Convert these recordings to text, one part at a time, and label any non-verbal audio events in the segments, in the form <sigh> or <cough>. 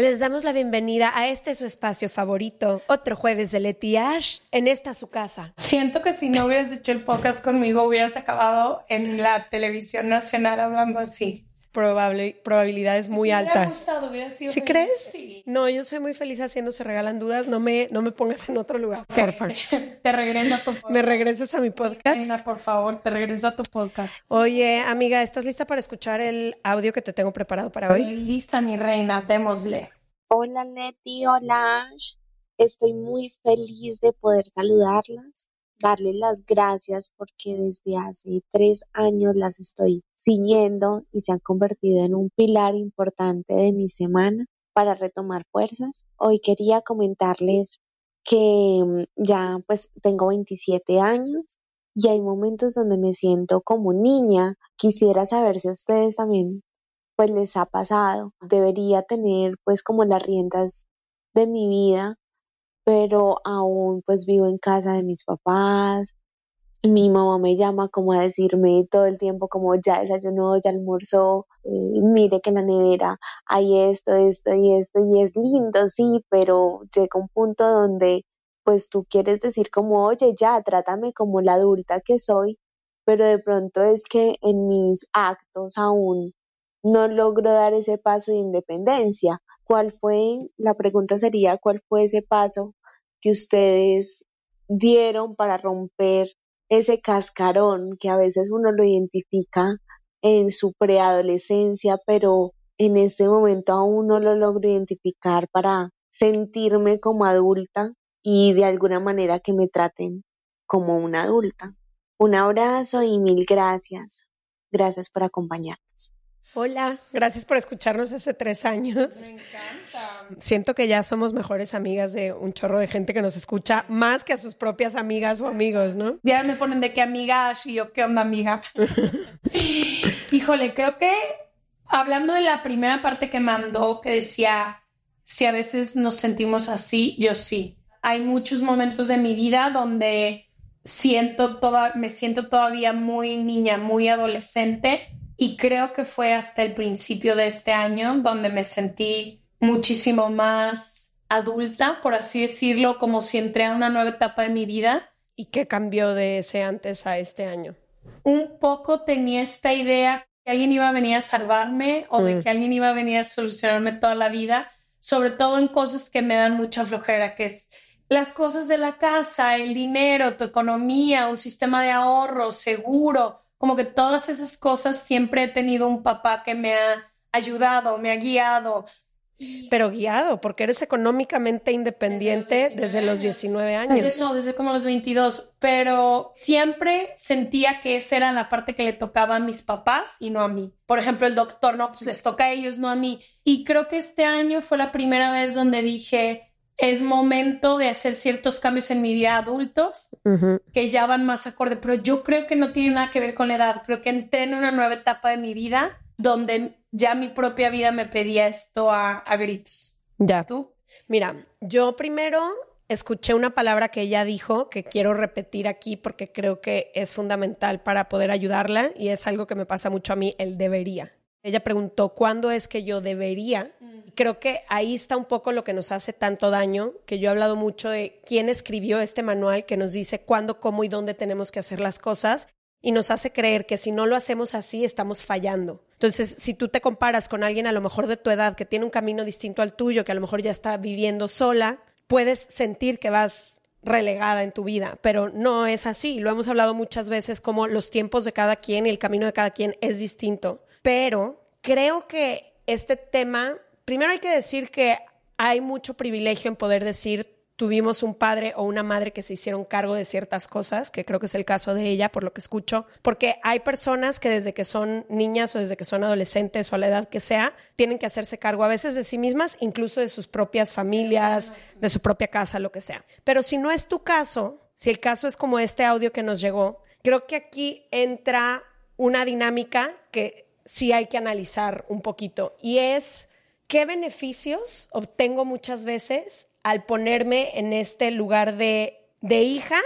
Les damos la bienvenida a este su espacio favorito, otro jueves de Leti en esta su casa. Siento que si no hubieras hecho el podcast conmigo, hubieras acabado en la televisión nacional hablando así. Probable, probabilidades muy Me altas. gustado, hubiera sido ¿Sí feliz. crees? Sí. No, yo soy muy feliz haciendo Se Regalan Dudas. No me, no me pongas en otro lugar, por favor. <laughs> Te regreso a tu podcast. Me regreses a mi podcast. Reina, por favor, te regreso a tu podcast. Oye, amiga, ¿estás lista para escuchar el audio que te tengo preparado para hoy? Estoy lista, mi reina, démosle. Hola Leti, hola. Estoy muy feliz de poder saludarlas, darles las gracias porque desde hace tres años las estoy siguiendo y se han convertido en un pilar importante de mi semana para retomar fuerzas. Hoy quería comentarles que mm, ya pues tengo 27 años y hay momentos donde me siento como niña. Quisiera saber si a ustedes también pues les ha pasado. Debería tener pues como las riendas de mi vida, pero aún pues vivo en casa de mis papás. Mi mamá me llama como a decirme todo el tiempo como ya desayunó, ya almorzó, eh, mire que en la nevera hay esto, esto y esto y es lindo, sí, pero llega un punto donde pues tú quieres decir como oye ya, trátame como la adulta que soy, pero de pronto es que en mis actos aún no logro dar ese paso de independencia. ¿Cuál fue? La pregunta sería, ¿cuál fue ese paso que ustedes dieron para romper ese cascarón que a veces uno lo identifica en su preadolescencia, pero en este momento aún no lo logro identificar para sentirme como adulta y de alguna manera que me traten como una adulta? Un abrazo y mil gracias. Gracias por acompañarnos. Hola, gracias por escucharnos hace tres años. encanta. Siento que ya somos mejores amigas de un chorro de gente que nos escucha, más que a sus propias amigas o amigos, ¿no? Ya me ponen de qué amiga y yo qué onda amiga. <laughs> Híjole, creo que hablando de la primera parte que mandó que decía si a veces nos sentimos así, yo sí. Hay muchos momentos de mi vida donde siento toda, me siento todavía muy niña, muy adolescente y creo que fue hasta el principio de este año donde me sentí muchísimo más adulta, por así decirlo, como si entré a una nueva etapa de mi vida ¿Y qué cambió de ese antes a este año? un poco tenía esta idea que alguien iba a venir a salvarme o de Mm. que alguien iba a venir a solucionarme toda la vida, sobre todo en cosas que me dan mucha flojera, que es las cosas de la casa, el dinero, tu economía, un sistema de ahorro, seguro, como que todas esas cosas siempre he tenido un papá que me ha ayudado, me ha guiado. Pero guiado, porque eres económicamente independiente desde los 19 años. No, desde como los 22, pero siempre sentía que esa era la parte que le tocaba a mis papás y no a mí. Por ejemplo, el doctor, no, pues les toca a ellos, no a mí. Y creo que este año fue la primera vez donde dije, es momento de hacer ciertos cambios en mi vida adultos que ya van más acorde, pero yo creo que no tiene nada que ver con la edad, creo que entré en una nueva etapa de mi vida donde ya mi propia vida me pedía esto a, a gritos. Ya. ¿Tú? Mira, yo primero escuché una palabra que ella dijo que quiero repetir aquí porque creo que es fundamental para poder ayudarla y es algo que me pasa mucho a mí, el debería. Ella preguntó, ¿cuándo es que yo debería? Creo que ahí está un poco lo que nos hace tanto daño, que yo he hablado mucho de quién escribió este manual que nos dice cuándo, cómo y dónde tenemos que hacer las cosas y nos hace creer que si no lo hacemos así estamos fallando. Entonces, si tú te comparas con alguien a lo mejor de tu edad que tiene un camino distinto al tuyo, que a lo mejor ya está viviendo sola, puedes sentir que vas relegada en tu vida, pero no es así. Lo hemos hablado muchas veces como los tiempos de cada quien y el camino de cada quien es distinto. Pero creo que este tema, primero hay que decir que hay mucho privilegio en poder decir tuvimos un padre o una madre que se hicieron cargo de ciertas cosas, que creo que es el caso de ella, por lo que escucho, porque hay personas que desde que son niñas o desde que son adolescentes o a la edad que sea, tienen que hacerse cargo a veces de sí mismas, incluso de sus propias familias, de su propia casa, lo que sea. Pero si no es tu caso, si el caso es como este audio que nos llegó, creo que aquí entra una dinámica que sí hay que analizar un poquito y es qué beneficios obtengo muchas veces al ponerme en este lugar de, de hija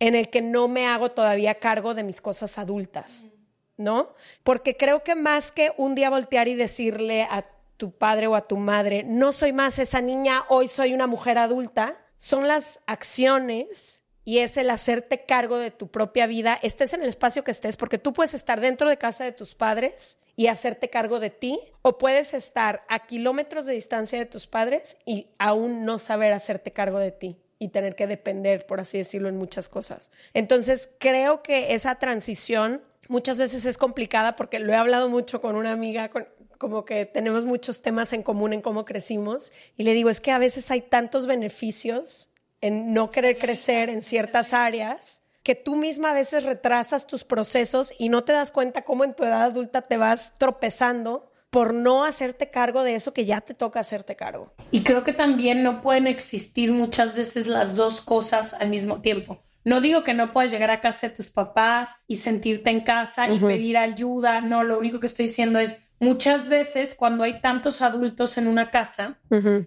en el que no me hago todavía cargo de mis cosas adultas, ¿no? Porque creo que más que un día voltear y decirle a tu padre o a tu madre, no soy más esa niña, hoy soy una mujer adulta, son las acciones y es el hacerte cargo de tu propia vida, estés en el espacio que estés, porque tú puedes estar dentro de casa de tus padres y hacerte cargo de ti, o puedes estar a kilómetros de distancia de tus padres y aún no saber hacerte cargo de ti y tener que depender, por así decirlo, en muchas cosas. Entonces, creo que esa transición muchas veces es complicada porque lo he hablado mucho con una amiga, como que tenemos muchos temas en común en cómo crecimos, y le digo, es que a veces hay tantos beneficios en no querer crecer en ciertas áreas que tú misma a veces retrasas tus procesos y no te das cuenta cómo en tu edad adulta te vas tropezando por no hacerte cargo de eso que ya te toca hacerte cargo. Y creo que también no pueden existir muchas veces las dos cosas al mismo tiempo. No digo que no puedas llegar a casa de tus papás y sentirte en casa y pedir ayuda, no, lo único que estoy diciendo es muchas veces cuando hay tantos adultos en una casa,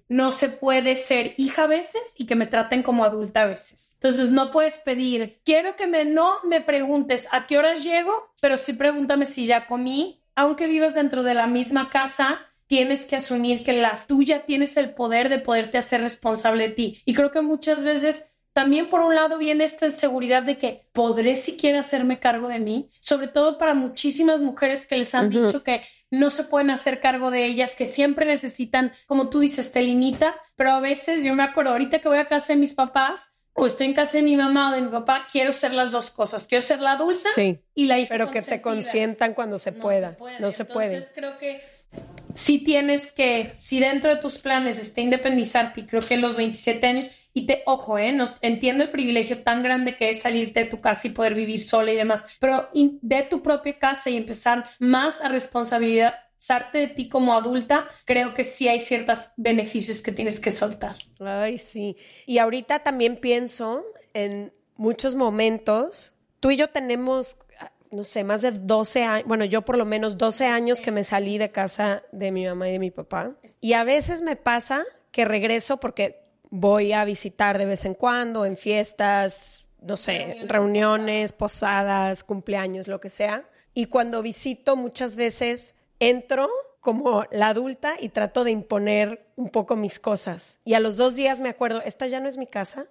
no se puede ser hija a veces y que me traten como adulta a veces. Entonces no puedes pedir, quiero que me no me preguntes a qué horas llego, pero sí pregúntame si ya comí. Aunque vivas dentro de la misma casa, tienes que asumir que la tuya tienes el poder de poderte hacer responsable de ti. Y creo que muchas veces también por un lado viene esta inseguridad de que podré siquiera hacerme cargo de mí, sobre todo para muchísimas mujeres que les han dicho que no se pueden hacer cargo de ellas, que siempre necesitan, como tú dices, te limita, pero a veces yo me acuerdo, ahorita que voy a casa de mis papás o estoy en casa de mi mamá o de mi papá, quiero ser las dos cosas, quiero ser la dulce y la hija Pero que te consientan cuando se pueda, no se puede. Entonces creo que si tienes que, si dentro de tus planes está independizarte, y creo que los 27 años, y te, ojo, ¿eh? entiendo el privilegio tan grande que es salirte de tu casa y poder vivir sola y demás, pero de tu propia casa y empezar más a responsabilizarte de ti como adulta, creo que sí hay ciertos beneficios que tienes que soltar. Ay, sí. Y ahorita también pienso en muchos momentos, tú y yo tenemos no sé, más de 12 años, bueno, yo por lo menos 12 años que me salí de casa de mi mamá y de mi papá. Y a veces me pasa que regreso porque voy a visitar de vez en cuando, en fiestas, no sé, reuniones, posadas, cumpleaños, lo que sea. Y cuando visito muchas veces entro como la adulta y trato de imponer un poco mis cosas. Y a los dos días me acuerdo, esta ya no es mi casa.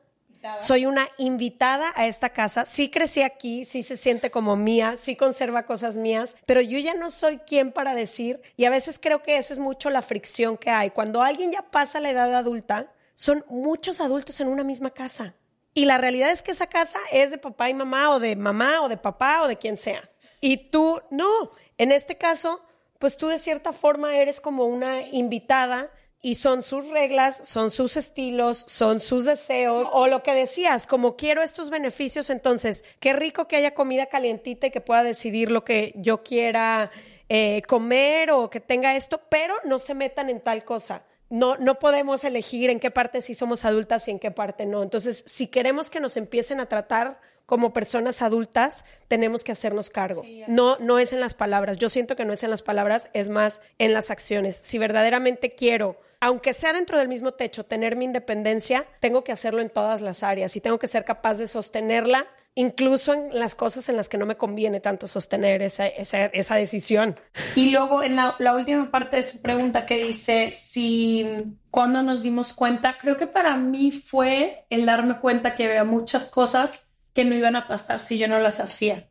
Soy una invitada a esta casa. Sí crecí aquí, sí se siente como mía, sí conserva cosas mías, pero yo ya no soy quien para decir, y a veces creo que esa es mucho la fricción que hay. Cuando alguien ya pasa la edad adulta, son muchos adultos en una misma casa. Y la realidad es que esa casa es de papá y mamá, o de mamá, o de papá, o de quien sea. Y tú, no, en este caso, pues tú de cierta forma eres como una invitada y son sus reglas, son sus estilos, son sus deseos, o lo que decías, como quiero estos beneficios, entonces, qué rico que haya comida calientita y que pueda decidir lo que yo quiera eh, comer o que tenga esto, pero no se metan en tal cosa no, no podemos elegir en qué parte sí somos adultas y en qué parte no. Entonces, si queremos que nos empiecen a tratar como personas adultas tenemos que hacernos cargo. No, no es en las palabras. Yo siento que no es en las palabras, es más en las acciones. Si verdaderamente quiero aunque sea dentro del mismo techo, tener mi independencia, tengo que hacerlo en todas las áreas y tengo que ser capaz de sostenerla incluso en las cosas en las que no me conviene tanto sostener esa, esa, decisión. Y luego en la, la, última parte de su pregunta que dice si cuando nos dimos cuenta, creo que para mí fue el darme cuenta que había muchas cosas que no iban a pasar si yo no las hacía.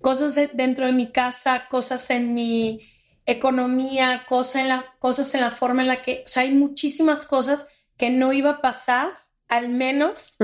Cosas dentro de mi casa, cosas en mi economía, cosas en la, cosas en la forma en la que, o sea, hay muchísimas cosas que no iba a pasar al menos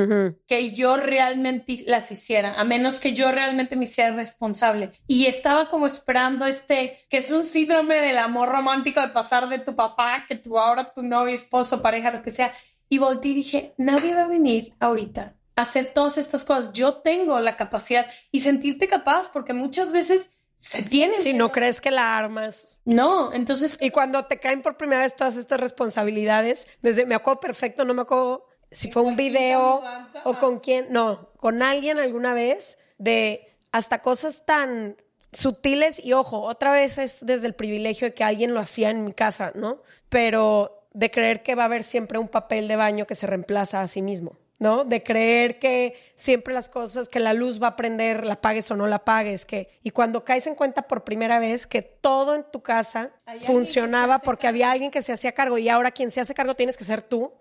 que yo realmente las hiciera, a menos que yo realmente me hiciera responsable. Y estaba como esperando este, que es un síndrome del amor romántico de pasar de tu papá, que tú ahora tu novio, esposo, pareja, lo que sea. Y volteé y dije, nadie va a venir ahorita a hacer todas estas cosas. Yo tengo la capacidad y sentirte capaz, porque muchas veces se tiene. Si no crees que la armas. No, entonces. Y cuando te caen por primera vez todas estas responsabilidades, desde me acuerdo perfecto, no me acuerdo si fue un video o con quién, no, con alguien alguna vez de hasta cosas tan sutiles y ojo, otra vez es desde el privilegio de que alguien lo hacía en mi casa, ¿no? Pero de creer que va a haber siempre un papel de baño que se reemplaza a sí mismo. ¿no? De creer que siempre las cosas, que la luz va a prender, la pagues o no la pagues, que y cuando caes en cuenta por primera vez que todo en tu casa funcionaba porque había alguien que se hacía cargo y ahora quien se hace cargo tienes que ser tú.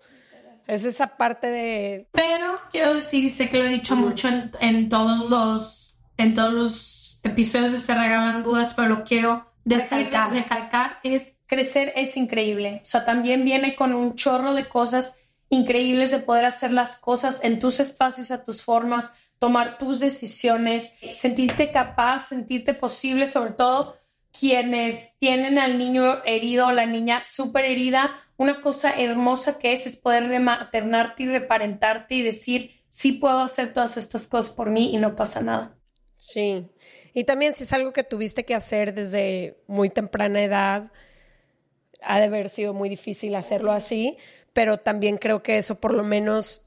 Es esa parte de... Pero quiero decir, sé que lo he dicho mucho en, todos los en todos los episodios de Se Regalan Dudas, pero lo quiero decir, recalcar. recalcar, es crecer es increíble. O sea, también viene con un chorro de cosas increíbles de poder hacer las cosas en tus espacios, a tus formas, tomar tus decisiones, sentirte capaz, sentirte posible, sobre todo quienes tienen al niño herido o la niña súper herida, una cosa hermosa que es es poder rematernarte y reparentarte y decir, sí puedo hacer todas estas cosas por mí y no pasa nada. Sí, y también si es algo que tuviste que hacer desde muy temprana edad, ha de haber sido muy difícil hacerlo así, pero también creo que eso por lo menos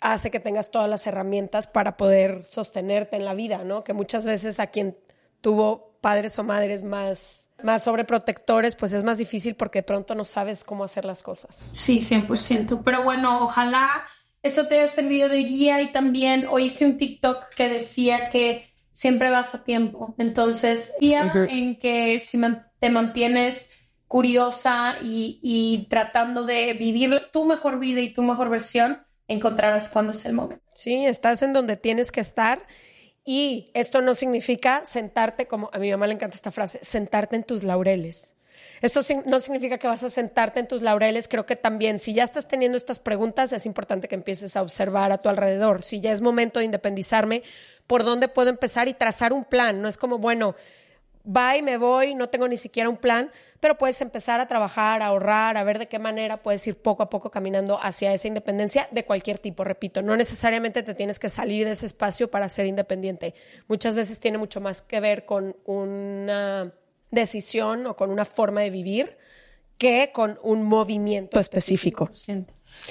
hace que tengas todas las herramientas para poder sostenerte en la vida, ¿no? Que muchas veces a quien tuvo padres o madres más, más sobreprotectores, pues es más difícil porque de pronto no sabes cómo hacer las cosas. Sí, 100%. Pero bueno, ojalá esto te haya servido de guía y también hoy hice un TikTok que decía que siempre vas a tiempo. Entonces, guía en que si te mantienes curiosa y, tratando de vivir tu mejor vida y tu mejor versión, encontrarás cuándo es el momento. Sí, estás en donde tienes que estar. Y esto no significa sentarte, como a mi mamá le encanta esta frase, sentarte en tus laureles. Esto no significa que vas a sentarte en tus laureles. Creo que también, si ya estás teniendo estas preguntas, es importante que empieces a observar a tu alrededor. Si ya es momento de independizarme, ¿por dónde puedo empezar y trazar un plan? No es como, bueno, y me voy, no tengo ni siquiera un plan, pero puedes empezar a trabajar, a ahorrar, a ver de qué manera puedes ir poco a poco caminando hacia esa independencia de cualquier tipo, repito, no necesariamente te tienes que salir de ese espacio para ser independiente. Muchas veces tiene mucho más que ver con una decisión o con una forma de vivir que con un movimiento específico.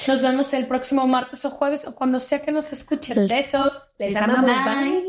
Nos vemos el próximo martes o jueves o cuando sea que nos escuches. Besos. Les, amamos. Bye. Bye.